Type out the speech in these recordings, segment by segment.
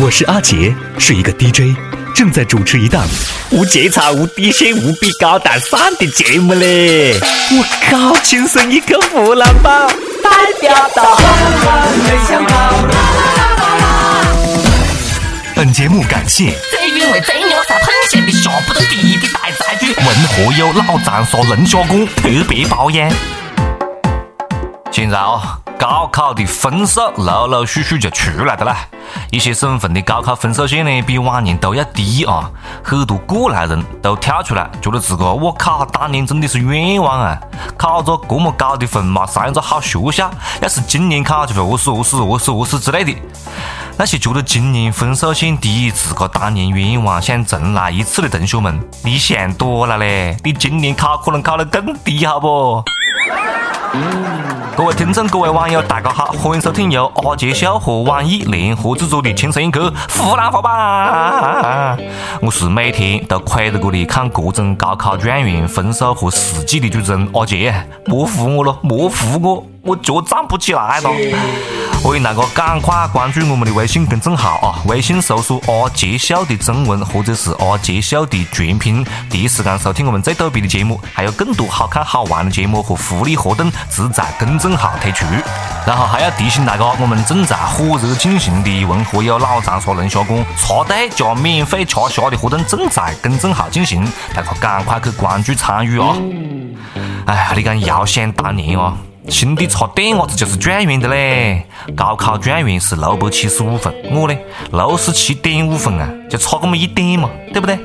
我是阿杰，是一个 DJ，正在主持一档无节操、无底线、无比高大上的节目嘞！我靠，亲生一个湖南宝，代表到很想跑。本节目感谢最原味、最牛杂、喷咸的下不得地的大菜具，文和友老长沙龙虾锅特别包烟。现在啊。高考的分数陆陆续续就出来的啦，一些省份的高考分数线呢比往年都要低啊，很多过来人都跳出来，觉得自个我靠，当年真的是冤枉啊！考着这么高的分嘛，上一个好学校，要是今年考就会饿死饿死饿死饿死之类的。那些觉得今年分数线低，自个当年冤枉，想重来一次的同学们，你想多了嘞，你今年考可能考得更低，好不？各位听众，各位网友，大家好，欢迎收听由阿杰秀和网易联合制作的《轻松一刻湖南话版》。我是每天都跪在这里看各种高考状元分数和事迹的主持人阿杰，莫扶我了，莫扶我，我脚站不起来了。欢迎大家赶快关注我们的微信公众号啊！微信搜索“阿杰秀”的中文或者是“阿杰秀”的全拼，第一时间收听我们最逗逼的节目，还有更多好看好玩的节目和福利活动，只在公众号推出。然后还要提醒大家，我们正在火热进行的文和友老长沙龙虾馆插队加免费吃虾的活动正在公众号进行，大家赶快去关注参与啊！哎呀，你讲遥想当年啊！兄弟差点伢子就是状元的嘞！高考状元是六百七十五分，我呢六十七点五分啊，就差这么一点嘛，对不对？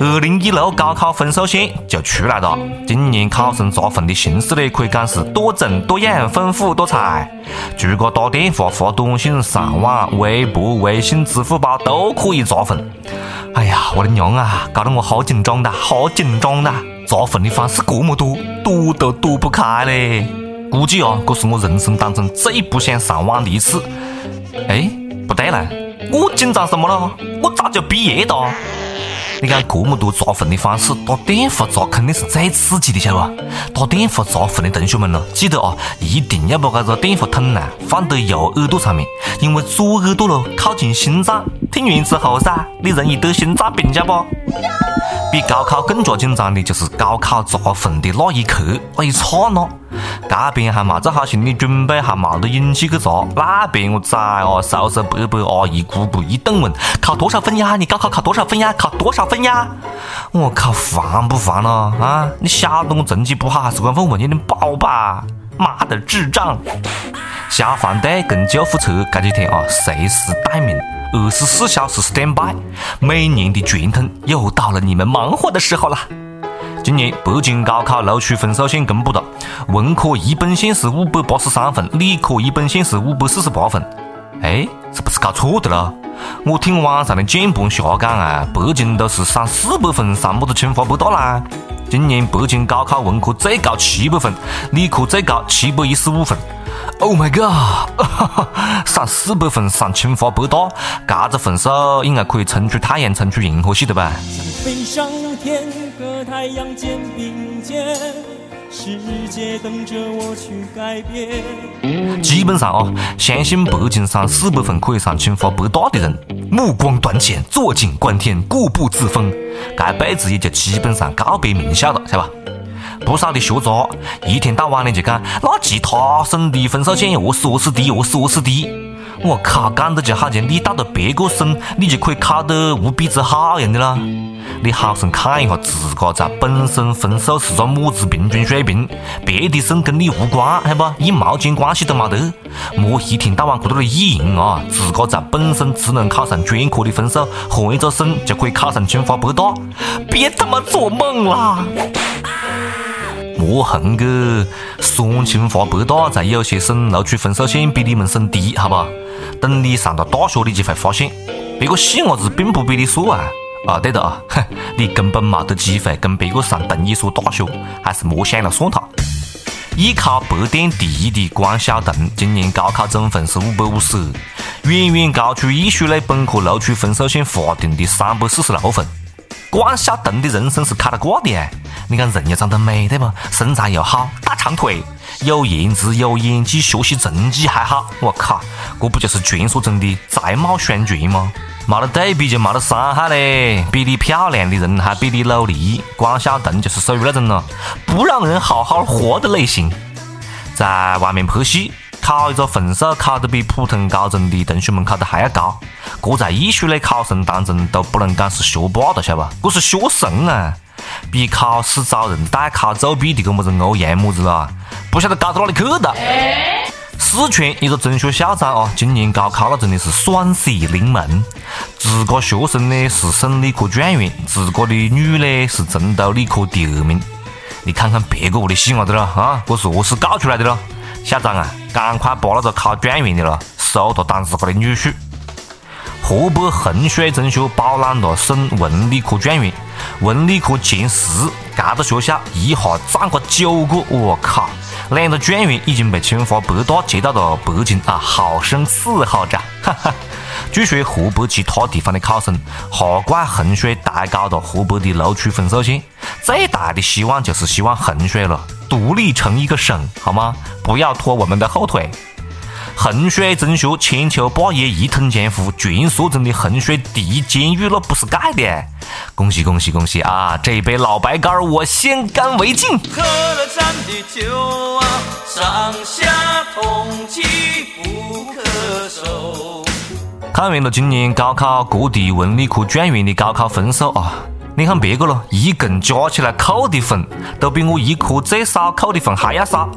二零一六高考分数线就出来了，今年考生查分的形式呢，可以讲是多种多样、丰富多彩。除个打电话、发短信、上网、微博、微信、支付宝都可以查分。哎呀，我的娘啊，搞得我好紧张的，好紧张的！查分的方式这么多，躲都躲不开嘞。估计啊，这是我人生当中最不想上网的一次。哎，不对了，我紧张什么了？我早就毕业了。你看这么多扎分的方式，打电话扎肯定是最刺激的，晓得吧？打电话扎分的同学们呢，记得啊，一定要把这个电话筒呢放在右耳朵上面，因为左耳朵咯靠近心脏，听完之后噻，你容易得心脏病，晓得不？比高考更加紧张的就是高考扎分的那一刻，那一刹那。这边还没做好心理准备，还没得勇气去查。那边我崽啊，叔叔伯伯、阿姨姑姑一顿问：考多少分呀？你高考考多少分呀？考多少分呀？我靠，烦不烦了啊？你晓得我成绩不好，还是问问问有点宝吧？妈的，智障！消防队跟救护车这几天啊，随时待命，二十四小时 stand by。每年的传统又到了你们忙活的时候了。今年北京高考录取分数线公布了，文科一本线是五百八十三分，理科一本线是五百四十八分。哎，是不是搞错的了？我听网上的键盘侠讲啊，北京都是上四百分上么子清华北大啦。今年北京高考文科最高七百分，理科最高七百一十五分。Oh my god！上四百分上清华北大，这个分数应该可以冲出太阳，冲出银河系的吧？太阳肩并肩，世界等着我去改变。基本上啊，相信北京三四百分可以上清华北大的人，目光短浅，坐井观天，固步自封，这辈子也就基本上告别名校了，是吧？不少的学渣一天到晚的就讲，那其他省的分数线饿死饿死低，何是何是低。我靠，讲的就好像你到了别个省，你就可以考得无比之好样的啦。你好生看一下自个在本省分数是个么子平均水平，别的省跟你无关，好不？一毛钱关系都没得。莫一天到晚搁这里意淫啊！自个在本省只能考上专科的分数，换一个省就可以考上清华北大，别他妈做梦啦！莫横个，双清华北大在有些省录取分数线比你们省低，好吧？等你上了大学，你就会发现，别个细伢子并不比你硕啊！啊，对的啊，哼 你根本没得机会跟别个上同一所大学，还是莫想了算他。艺考北电第一的关晓彤，今年高考总分是五百五十二，远远高出艺术类本科录取分数线划定的三百四十六分。关晓彤的人生是开了挂的！你看人又长得美对不？身材又好，大长腿，有颜值，有演技，学习成绩还好。我靠，这不就是传说中的才貌双全吗？没得对比就没得伤害嘞！比你漂亮的人还比你努力，关晓彤就是属于那种了不让人好好活的类型。在外面拍戏，考一个分数考得比普通高中的同学们考得还要高。这在艺术类考生当中都不能讲是学霸了，晓得吧？这是学神啊！比考试找人代考作弊的个么子欧阳么子了，不晓得搞到哪里去了。四川一个中学校长啊，今年高考那真的是双喜临门，自个学生呢是省理科状元，自个的女呢是成都理科第二名。你看看别个屋的细伢子了啊，这是何是搞出来的了？校长啊，赶快把那个考状元的了收到当自个的女婿。河北衡水中学包揽了省文理科状元，文理科前十，这个学校一下占个九个，我靠！两个状元已经被清华北大接到了北京啊，好生伺候着。哈哈，据说河北其他地方的考生哈怪衡水抬高了河北的录取分数线，最大的希望就是希望衡水了独立成一个省，好吗？不要拖我们的后腿。衡水中学千秋霸业一统江湖，传说中的衡水第一监狱那不是盖的，恭喜恭喜恭喜啊！这一杯老白干我先干为敬。喝了咱的酒啊，上下同气不可收。看完了今年高考各地文理科状元的高考分数啊，你看别个咯，一共加起来扣的分都比我一科最少扣的分还要少。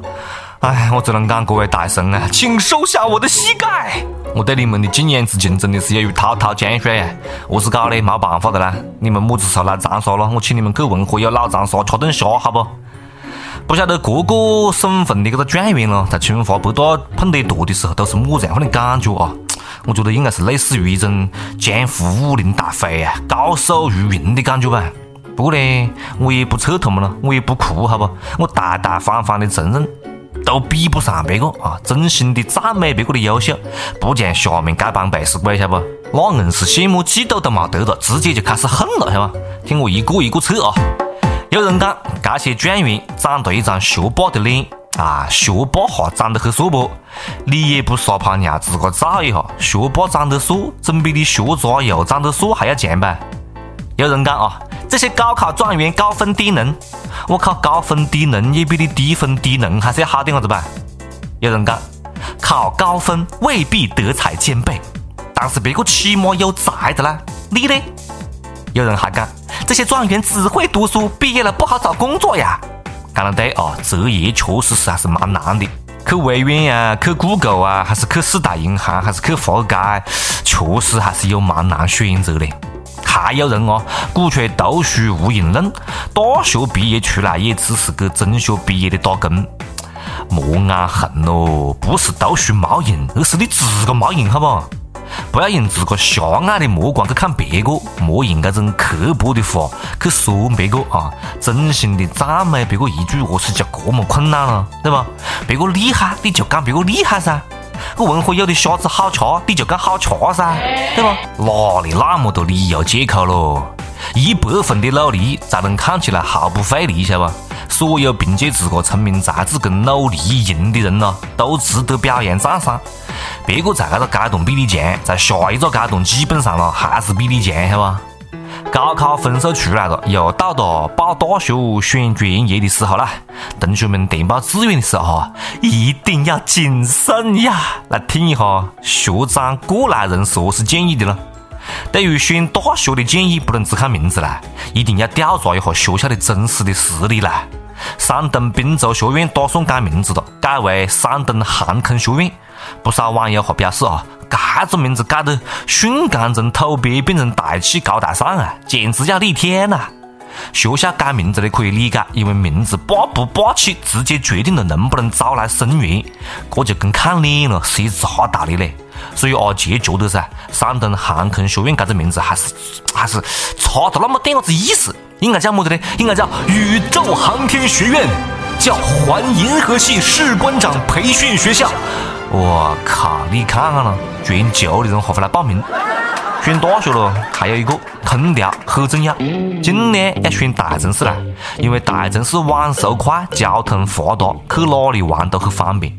哎，我只能讲各位大神啊，请收下我的膝盖！我对你们的敬仰之情真的是有如滔滔江水啊！何是搞嘞？没办法的啦！你们么子时候来长沙咯？我请你们去文和友老长沙吃顿虾，好不？不晓得各个省份的这个状元咯，在清华北大碰得多的时候都是么子样的感觉啊？我觉得应该是类似于一种江湖武林大会啊，高手如云的感觉吧。不过呢，我也不扯他们了，我也不哭，好不？我大大方方的承认。都比不上别个啊！真心的赞美别个的优秀，不像下面该帮背死鬼，晓得不？那硬是羡慕嫉妒都冇得了，直接就开始恨了，晓不？听我一个一个扯啊！有人讲这些状元长得一张学霸的脸啊，学霸哈长得很帅不？你也不撒泡尿自个照一下，学霸长得帅，总比你学渣又长得帅还要强吧？有人讲啊，这些高考状元高分低能。我靠，高分低能也比你低分低能还是要好点子吧？有人讲，考高分未必德才兼备，但是别个起码有才的啦。你呢？有人还讲，这些状元只会读书，毕业了不好找工作呀。讲得对哦，择业确实是还是蛮难的。去微软呀，去 Google 啊，还是去四大银行，还是去华尔街，确实还是有蛮难选择的。还有人哦，鼓吹读书无用论，大学毕业出来也只是给中学毕业的打工。莫眼恨咯，不是读书没用，而是你自个没用，好不？不要用自个狭隘的目光去看别个，莫用这种刻薄的话去说别个啊！真心的赞美别个一句，何是就这么困难了，对吧？别个厉害，你就讲别个厉害噻。我文和友的虾子好吃，你就讲好吃噻，对吧？哪里那么多理由借口咯？一百分的努力才能看起来毫不费力，晓得吧？所有凭借自个聪明才智跟努力赢的人呢，都值得表扬赞赏。别个在这个阶段比你强，在下一个阶段基本上了还是比你强，好吧？高考分数出来了，又到了报大学选专业的时候了。同学们填报志愿的时候，一定要谨慎呀！来听一下学长过来人是何是建议的了。对于选大学的建议，不能只看名字啦，一定要调查一下学校的真实的实力啦。山东滨州学院打算改名字了，改为山东航空学院。不少网友还表示啊。这个名字改得瞬间从土鳖变成大气高大上啊，简直要逆天呐！学校改名字的可以理解，因为名字霸不霸气，直接决定了能不能招来生源，这就跟看脸了是一啥道理嘞？所以阿杰觉得噻，山东航空学院这个名字还是还是差得那么点子意思，应该叫么子呢？应该叫宇宙航天学院，叫环银河系士官长培训学校。我靠！你看看了，全球的人还会来报名？选大学了，还有一个空调很重要。尽量要选大城市啦，因为大城市网速快，交通发达，去哪里玩都很方便。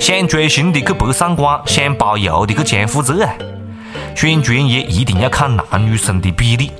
想追星的去北上广，想包邮的去江户泽啊。选专业一定要看男女生的比例，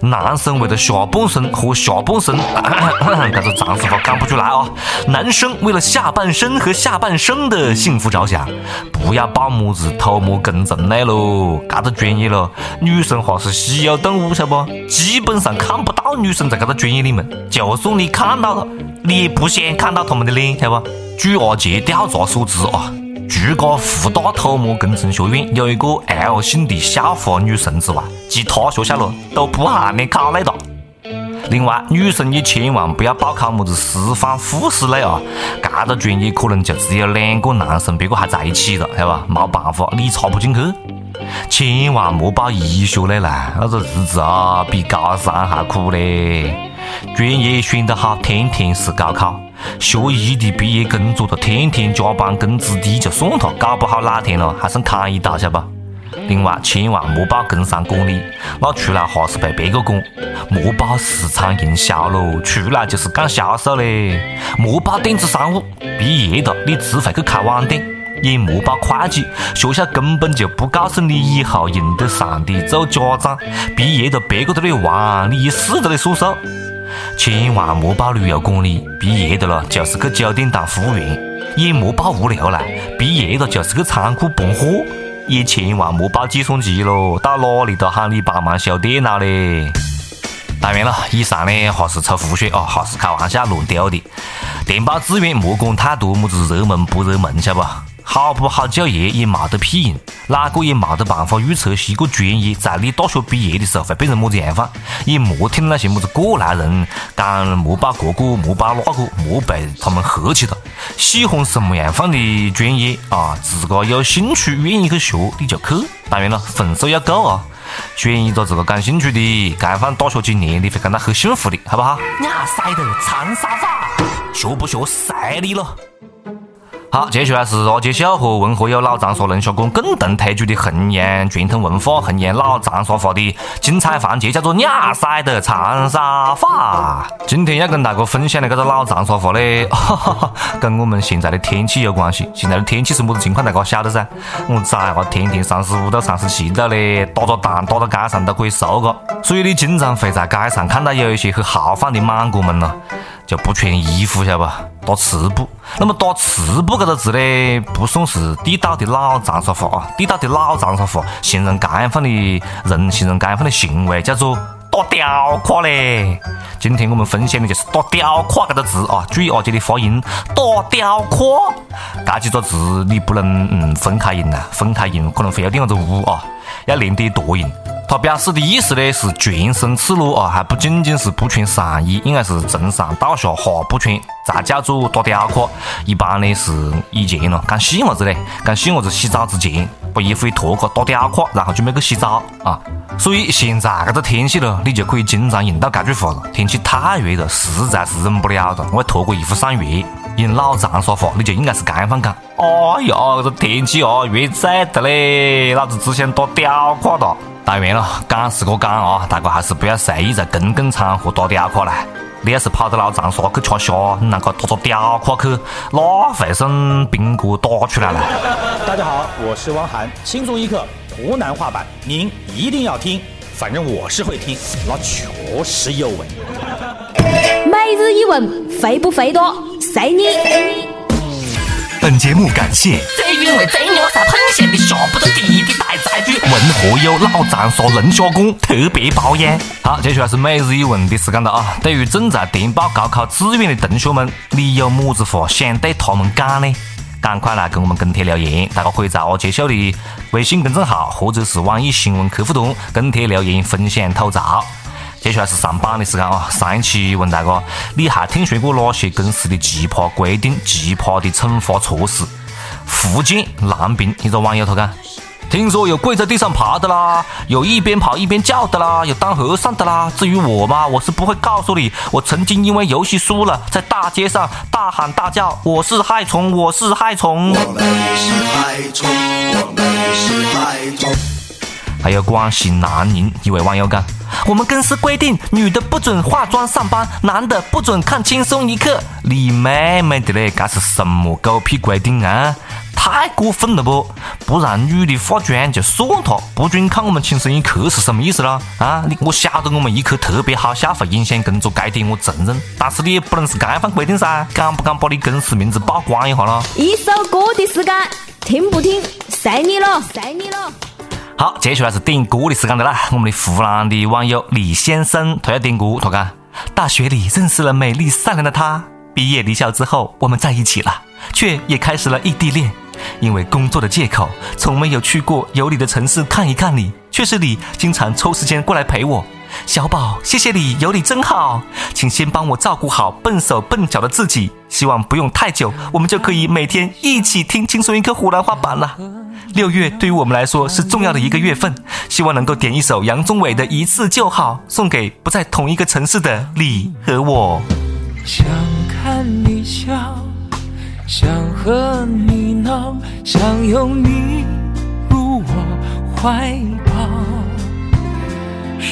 男生为了下半身和下半身，这个长沙话讲不出来啊。男生为了下半身和下半身的幸福着想，不要报么子土木工程类喽，这个专业咯，女生哈是稀有动物，晓得不？基本上看不到女生在这个专业里面，就算你看到了，你也不想看到他们的脸，晓得不？据阿杰调查所知啊。除个湖大土木工程学院有一个 L 姓的校花女神之外，其他学校咯都不含你考虑的。另外，女生也千万不要报考么子师范、护士类啊，这个专业可能就只有两个男生，别个还在一起了，晓得吧？没办法，你插不进去。千万莫报医学类啦，那个日子啊，比高三还苦嘞。专业选得好，天天是高考。学医的毕业工作都天天加班，工资低就算他，搞不好哪天了还剩砍一刀，晓得不？另外，千万莫报工商管理，那出来哈是被别个管；莫报市场营销喽，出来就是干销售嘞；莫报电子商务，毕业了你只会去开网店；也莫报会计，学校根本就不告诉你以后用得上的做家长，毕业了别个在那玩，你一死在那里数数。千万莫报旅游管理，毕业的了就是去酒店当服务员；也莫报物流啦，毕业了就是去仓库搬货；也千万莫报计算机喽，到哪里都喊你帮忙修电脑嘞。当然了，以上呢还是抽胡水啊，还是开玩笑乱丢的。填报志愿莫管太多么子热门不热门，晓得不？好不好就业也没得屁用，哪个也没得办法预测一个专业在你大学毕业的时候会变成么子样范，也莫听那些么子过来人讲莫报这个莫报那个，莫被他们黑起了。喜欢什么样范的专业啊？自个有兴趣愿意去学你就去，当然了，分数要够啊。选一个自个感兴趣的，该放大学几年你会感到很幸福的，好不好？亚塞的长沙话，学不学随你了。好，接下来是阿杰秀和文和友老长沙龙虾馆共同推出的弘扬传统文化、弘扬老长沙话的精彩环节，叫做“亚塞的长沙话”。今天要跟大家分享的这个老长沙话嘞，跟我们现在的天气有关系。现在的天气是么子情况，大家晓得噻？我在啊，天天三十五度、三十七度嘞，打个蛋打到街上都可以熟个。所以你经常会在街上看到有一些很豪放的满哥们咯。就不穿衣服，晓得吧？打赤膊。那么打赤膊这个字呢，不算是地道的老长沙话啊。地道的老长沙话形容这样范的人，形容这样范的行为，叫做打吊胯嘞。今天我们分享的就是打吊胯这个字啊。注意阿姐的发音，打吊胯。这几个字你不能嗯分开用呐，分开用可能会有点子污啊，要连点多用。它表示的意思呢是全身赤裸啊，还不仅仅是不穿上衣，应该是从上到下哈不穿，才叫做打吊胯。一般呢是以前咯，讲细伢子嘞，讲细伢子洗澡之前把衣服一脱个打吊胯，然后准备去洗澡啊。所以现在这个天气了，你就可以经常用到这句话了。天气太热了，实在是忍不了了，我要脱个衣服上月。用老长沙话，你就应该是这样讲。哎呀，这个天气啊，热死的嘞，老子只想打吊胯哒。当然了，讲是个讲啊，大家还是不要随意在公共场合打吊胯啦。你要是跑到老长沙去吃虾，你那个打个吊胯去，那会送兵哥打出来了。大家好，我是汪涵，轻松一刻湖南话版，您一定要听，反正我是会听，那确实有味。每日一问，肥不肥多？随你。本节目感谢最原味、最牛才、喷咸的下不得地的大菜具，文和友老长沙龙虾馆特别包养。好，接下来是每日一问的时间了啊！对于正在填报高考志愿的同学们，你有么子话想对他们讲呢？赶快来跟我们跟帖留言！大家可以在阿杰秀的微信公众号或者是网易新闻客户端跟帖留言分享吐槽。接下来是上榜的时间啊！上一期问大家，你还听说过哪些公司的奇葩规定、奇葩的惩罚措施？福建南平一个网友他讲，听说有跪在地上爬的啦，有一边跑一边叫的啦，有当和尚的啦。至于我嘛，我是不会告诉你，我曾经因为游戏输了，在大街上大喊大叫，我是害虫，我是害虫。我们是害虫，我们是害虫。还有广西南宁一位网友讲：“我们公司规定，女的不准化妆上班，男的不准看轻松一刻。你妹妹的嘞，这是什么狗屁规定啊？太过分了不？不让女的化妆就算了，不准看我们轻松一刻是什么意思啦？啊，你我晓得我们一刻特别好笑，会影响工作，这点我承认。但是你也不能是这样规定噻，敢不敢把你公司名字曝光一下啦？一首歌的时间，听不听，随你了，随你了。好，接下来是点歌的时间的啦。我们的湖南的网友李先生他要点歌，他讲：大学里认识了美丽善良的她，毕业离校之后我们在一起了，却也开始了异地恋。因为工作的借口，从没有去过有你的城市看一看你，却是你经常抽时间过来陪我。小宝，谢谢你，有你真好，请先帮我照顾好笨手笨脚的自己。希望不用太久，我们就可以每天一起听轻松一刻湖南话版了。六月对于我们来说是重要的一个月份，希望能够点一首杨宗纬的《一次就好》，送给不在同一个城市的你和我。想看你笑，想和你闹，想拥你入我怀抱。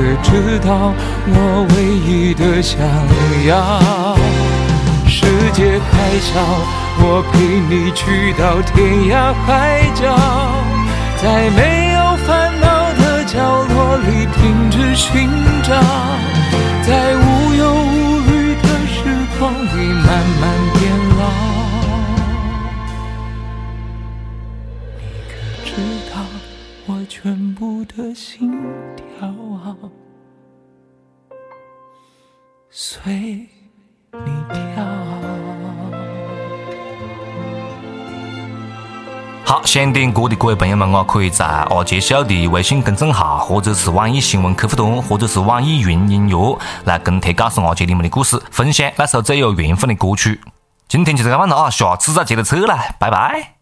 可知道我唯一的想要？世界太小，我陪你去到天涯海角，在没有烦恼的。角落里停止寻找，在无忧无虑的时光里慢慢变老的心跳啊，随你跳。好，想点歌的各位朋友们啊，可以在阿杰秀的微信公众号，或者是网易新闻客户端，或者是网易云音乐来跟帖告诉阿杰你们的故事，分享那首最有缘分的歌曲。今天就这样了啊，下次再接着扯了，拜拜。